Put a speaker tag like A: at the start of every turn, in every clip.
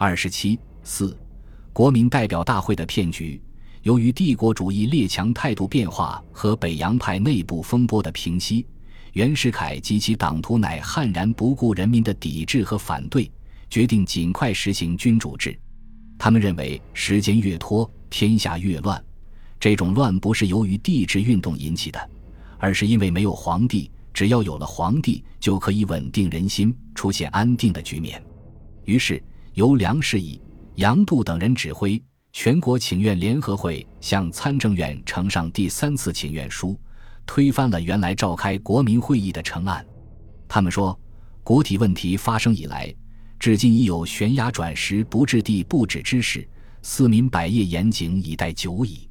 A: 二十七四，国民代表大会的骗局。由于帝国主义列强态度变化和北洋派内部风波的平息，袁世凯及其党徒乃悍然不顾人民的抵制和反对，决定尽快实行君主制。他们认为，时间越拖，天下越乱。这种乱不是由于帝制运动引起的，而是因为没有皇帝。只要有了皇帝，就可以稳定人心，出现安定的局面。于是，由梁士仪、杨度等人指挥。全国请愿联合会向参政院呈上第三次请愿书，推翻了原来召开国民会议的成案。他们说，国体问题发生以来，至今已有悬崖转石、不治地不止之势，四民百业严谨以待久矣。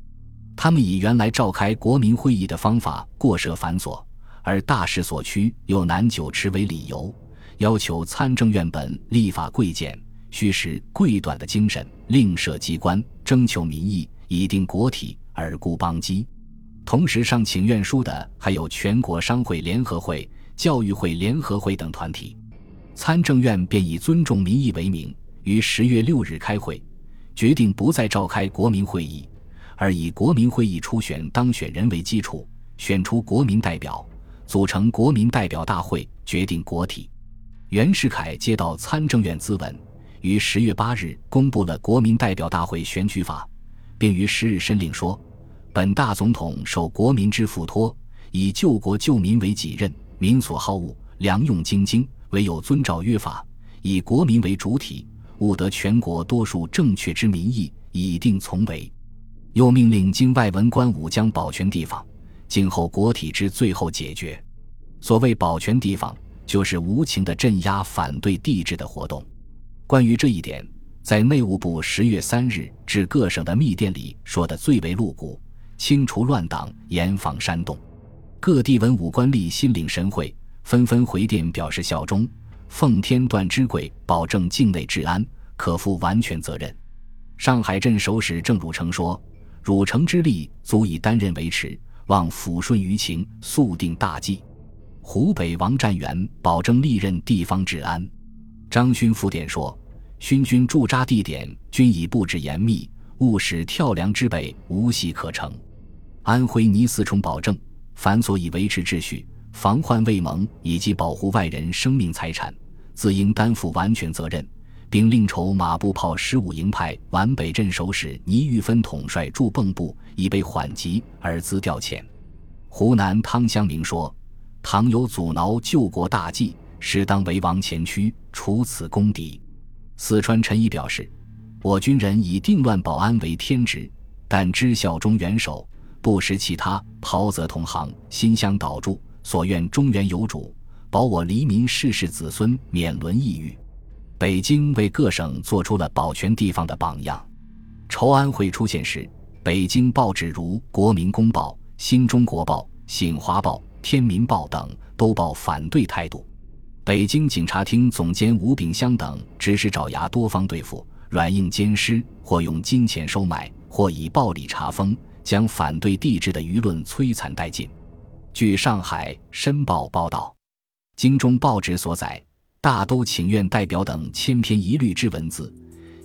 A: 他们以原来召开国民会议的方法过涉繁琐，而大势所趋又难久持为理由，要求参政院本立法贵简。虚实贵短的精神，另设机关征求民意，以定国体，而固邦基。同时上请愿书的还有全国商会联合会、教育会联合会等团体。参政院便以尊重民意为名，于十月六日开会，决定不再召开国民会议，而以国民会议初选当选人为基础，选出国民代表，组成国民代表大会，决定国体。袁世凯接到参政院咨文。于十月八日公布了国民代表大会选举法，并于十日申令说：“本大总统受国民之付托，以救国救民为己任，民所好恶，良用精精，唯有遵照约法，以国民为主体，务得全国多数正确之民意，以定从为。”又命令经外文官武将保全地方，今后国体之最后解决。所谓保全地方，就是无情的镇压反对帝制的活动。关于这一点，在内务部十月三日至各省的密电里说的最为露骨：清除乱党，严防煽动。各地文武官吏心领神会，纷纷回电表示效忠，奉天断之贵，保证境内治安，可负完全责任。上海镇守使郑汝成说：“汝成之力足以担任维持，望抚顺舆情，速定大计。”湖北王占元保证历任地方治安。张勋复电说：“勋军驻扎地点均已布置严密，务使跳梁之北无隙可乘。”安徽倪思崇保证：“凡所以维持秩序、防患未萌以及保护外人生命财产，自应担负完全责任，并另筹马步炮十五营派皖北镇守使倪玉芬统帅驻蚌埠，以备缓急而资调遣。”湖南汤湘明说：“倘有阻挠救国大计。”适当为王前驱，除此公敌。四川陈毅表示：“我军人以定乱保安为天职，但知效忠元首，不识其他，袍泽同行，心相导助，所愿中原有主，保我黎民世世子孙免沦异域。”北京为各省做出了保全地方的榜样。筹安会出现时，北京报纸如《国民公报》《新中国报》《醒华报》《天民报》等都报反对态度。北京警察厅总监吴炳湘等指使爪牙多方对付，软硬兼施，或用金钱收买，或以暴力查封，将反对帝制的舆论摧残殆尽。据上海《申报》报道，京中报纸所载，大都请愿代表等千篇一律之文字，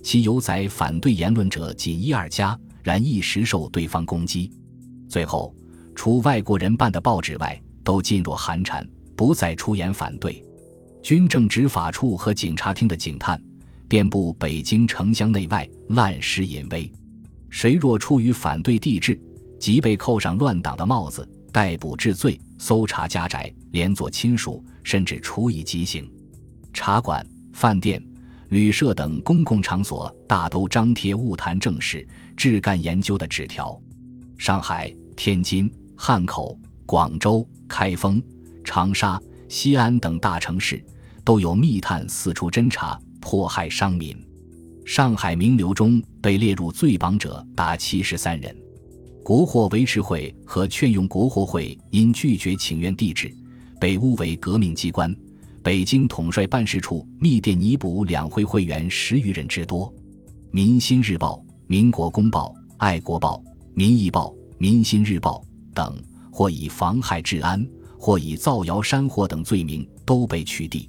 A: 其有载反对言论者仅一二家，然一时受对方攻击。最后，除外国人办的报纸外，都噤若寒蝉，不再出言反对。军政执法处和警察厅的警探，遍布北京城乡内外，滥施淫威。谁若出于反对帝制，即被扣上乱党的帽子，逮捕治罪，搜查家宅，连坐亲属，甚至处以极刑。茶馆、饭店、旅社等公共场所，大都张贴勿谈政事、治干研究的纸条。上海、天津、汉口、广州、开封、长沙、西安等大城市。都有密探四处侦查，迫害商民。上海名流中被列入罪榜者达七十三人。国货维持会和劝用国货会因拒绝请愿地址，被诬为革命机关。北京统帅办事处密电拟捕两会会员十余人之多。民心日报、民国公报、爱国报、民意报、民心日报等，或以妨害治安，或以造谣山货等罪名，都被取缔。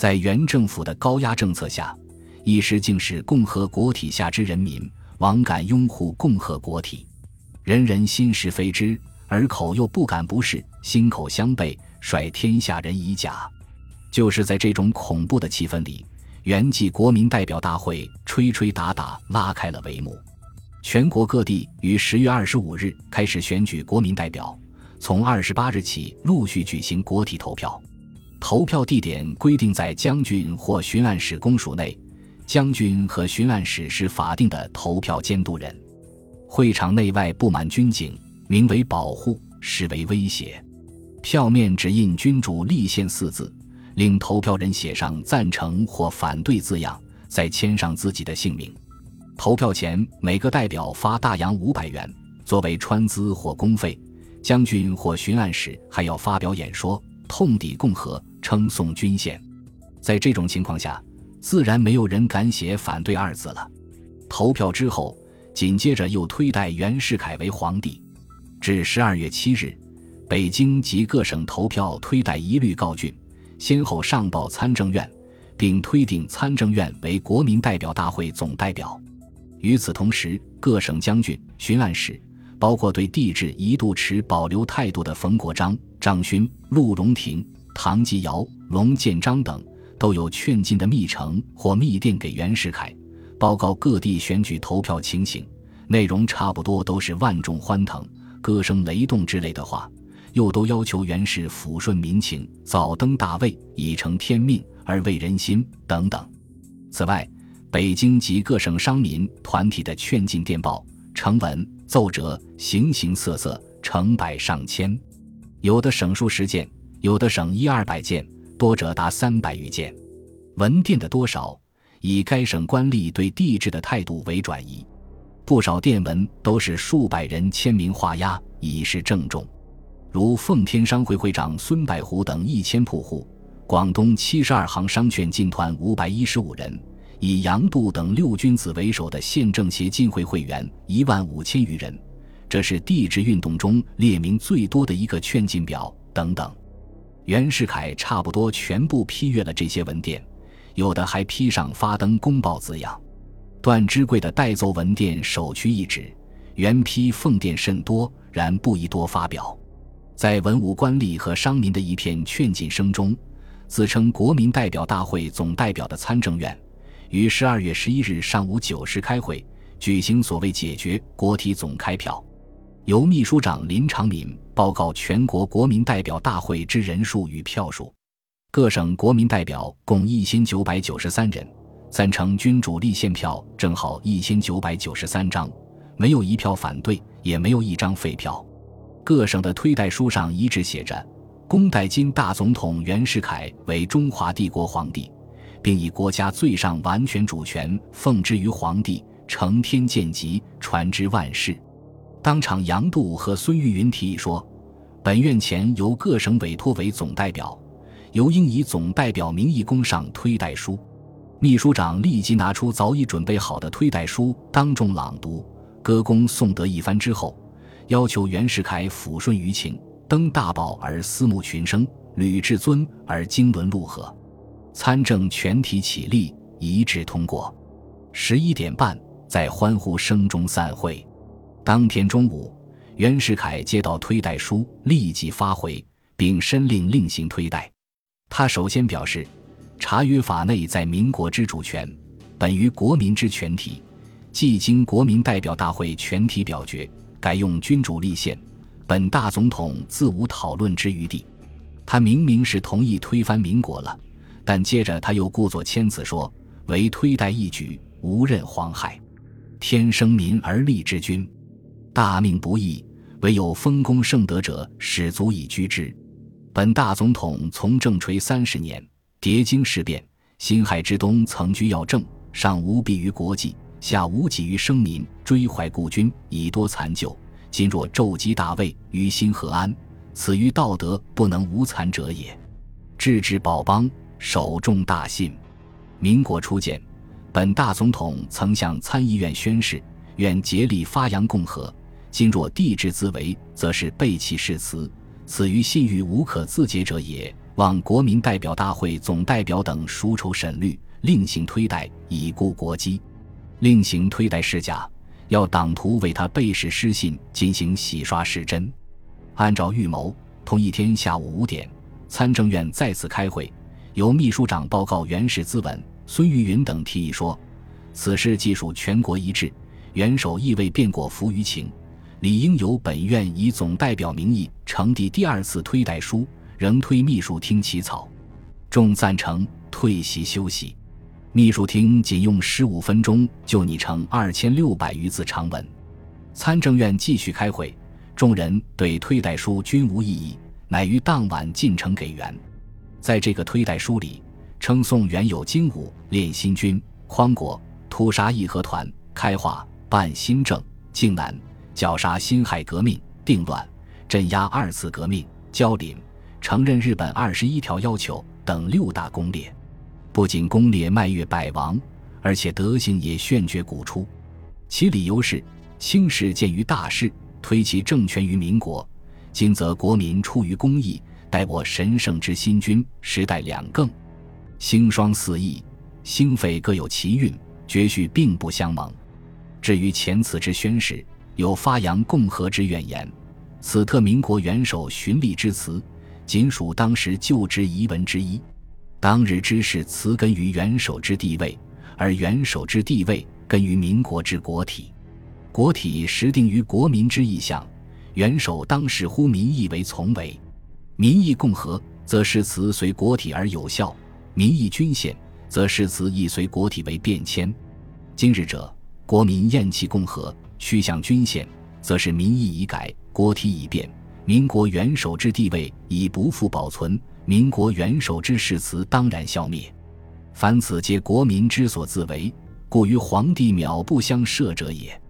A: 在原政府的高压政策下，一时竟是共和国体下之人民枉敢拥护共和国体，人人心是非之，而口又不敢不是，心口相悖，率天下人以假。就是在这种恐怖的气氛里，元季国民代表大会吹吹打打拉开了帷幕。全国各地于十月二十五日开始选举国民代表，从二十八日起陆续举行国体投票。投票地点规定在将军或巡按使公署内，将军和巡按使是法定的投票监督人。会场内外布满军警，名为保护，实为威胁。票面只印“君主立宪”四字，令投票人写上赞成或反对字样，再签上自己的姓名。投票前，每个代表发大洋五百元作为川资或公费。将军或巡按使还要发表演说，痛抵共和，称颂军宪。在这种情况下，自然没有人敢写反对二字了。投票之后，紧接着又推戴袁世凯为皇帝。至十二月七日，北京及各省投票推戴一律告竣，先后上报参政院，并推定参政院为国民代表大会总代表。与此同时，各省将军、巡按使，包括对帝制一度持保留态度的冯国璋、张勋、陆荣廷、唐继尧、龙建章等，都有劝进的密呈或密电给袁世凯，报告各地选举投票情形，内容差不多都是万众欢腾、歌声雷动之类的话，又都要求袁氏抚顺民情，早登大位，以成天命而为人心等等。此外，北京及各省商民团体的劝进电报、呈文、奏折，形形色色，成百上千，有的省数十件，有的省一二百件，多者达三百余件。文电的多少，以该省官吏对帝制的态度为转移。不少电文都是数百人签名画押，以示郑重。如奉天商会会长孙百湖等一千铺户，广东七十二行商券进团五百一十五人。以杨度等六君子为首的宪政协进会会员一万五千余人，这是帝制运动中列名最多的一个劝进表。等等，袁世凯差不多全部批阅了这些文件，有的还批上发登公报字样。段芝贵的代奏文电首屈一指，原批奉电甚多，然不宜多发表。在文武官吏和商民的一片劝进声中，自称国民代表大会总代表的参政院。于十二月十一日上午九时开会，举行所谓解决国体总开票，由秘书长林长敏报告全国国民代表大会之人数与票数。各省国民代表共一千九百九十三人，赞成君主立宪票正好一千九百九十三张，没有一票反对，也没有一张废票。各省的推戴书上一致写着：“公代金大总统袁世凯为中华帝国皇帝。”并以国家最上完全主权奉之于皇帝，承天见吉，传之万世。当场，杨度和孙玉云提议说：“本院前由各省委托为总代表，由应以总代表名义公上推戴书。”秘书长立即拿出早已准备好的推戴书，当众朗读，歌功颂德一番之后，要求袁世凯抚顺舆情，登大宝而思慕群生，履至尊而经纶陆河。参政全体起立，一致通过。十一点半，在欢呼声中散会。当天中午，袁世凯接到推戴书，立即发回，并申令另行推戴。他首先表示：“查阅法内在民国之主权，本于国民之全体，既经国民代表大会全体表决，改用君主立宪，本大总统自无讨论之余地。”他明明是同意推翻民国了。但接着他又故作谦辞说：“唯推戴一举，无任妨害。天生民而立之君，大命不易，唯有丰功盛德者，始足以居之。本大总统从政垂三十年，叠经事变，辛亥之冬曾居要政，上无弊于国际，下无己于生民，追怀故君，以多残旧。今若骤击大位，于心何安？此于道德不能无残者也。治之保邦。”守重大信，民国初建，本大总统曾向参议院宣誓，愿竭力发扬共和。今若帝制自为，则是背弃誓词，此于信誉无可自解者也。望国民代表大会总代表等熟筹审虑，另行推戴，以固国基。另行推戴世假，要党徒为他背誓失信，进行洗刷失真。按照预谋，同一天下午五点，参政院再次开会，由秘书长报告袁氏咨文。孙玉云等提议说，此事既属全国一致，元首亦未变过服于情，理应由本院以总代表名义呈递第二次推代书，仍推秘书厅起草。众赞成，退席休息。秘书厅仅用十五分钟就拟成二千六百余字长文。参政院继续开会，众人对推代书均无异议，乃于当晚进城给元。在这个推代书里，称颂原有精武、练新军、匡国、屠杀义和团、开化、办新政、靖难、绞杀辛亥革命、定乱、镇压二次革命、交领、承认日本二十一条要求等六大功烈。不仅功烈迈越百王，而且德行也炫绝古出。其理由是：轻视见于大事，推其政权于民国；今则国民出于公义，待我神圣之新君，时代两更，兴双四溢，兴废各有其运，绝序并不相蒙。至于前此之宣誓，有发扬共和之怨言，此特民国元首循例之词，仅属当时就职遗文之一。当日之事，词根于元首之地位，而元首之地位根于民国之国体，国体实定于国民之意向。元首当时呼民意为从为，民意共和，则誓词随国体而有效；民意均宪，则誓词亦随国体为变迁。今日者，国民厌弃共和，趋向均宪，则是民意已改，国体已变，民国元首之地位已不复保存。民国元首之誓词当然消灭，凡此皆国民之所自为，故于皇帝渺不相涉者也。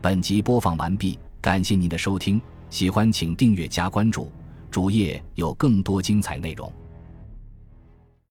A: 本集播放完毕，感谢您的收听，喜欢请订阅加关注，主页有更多精彩内容。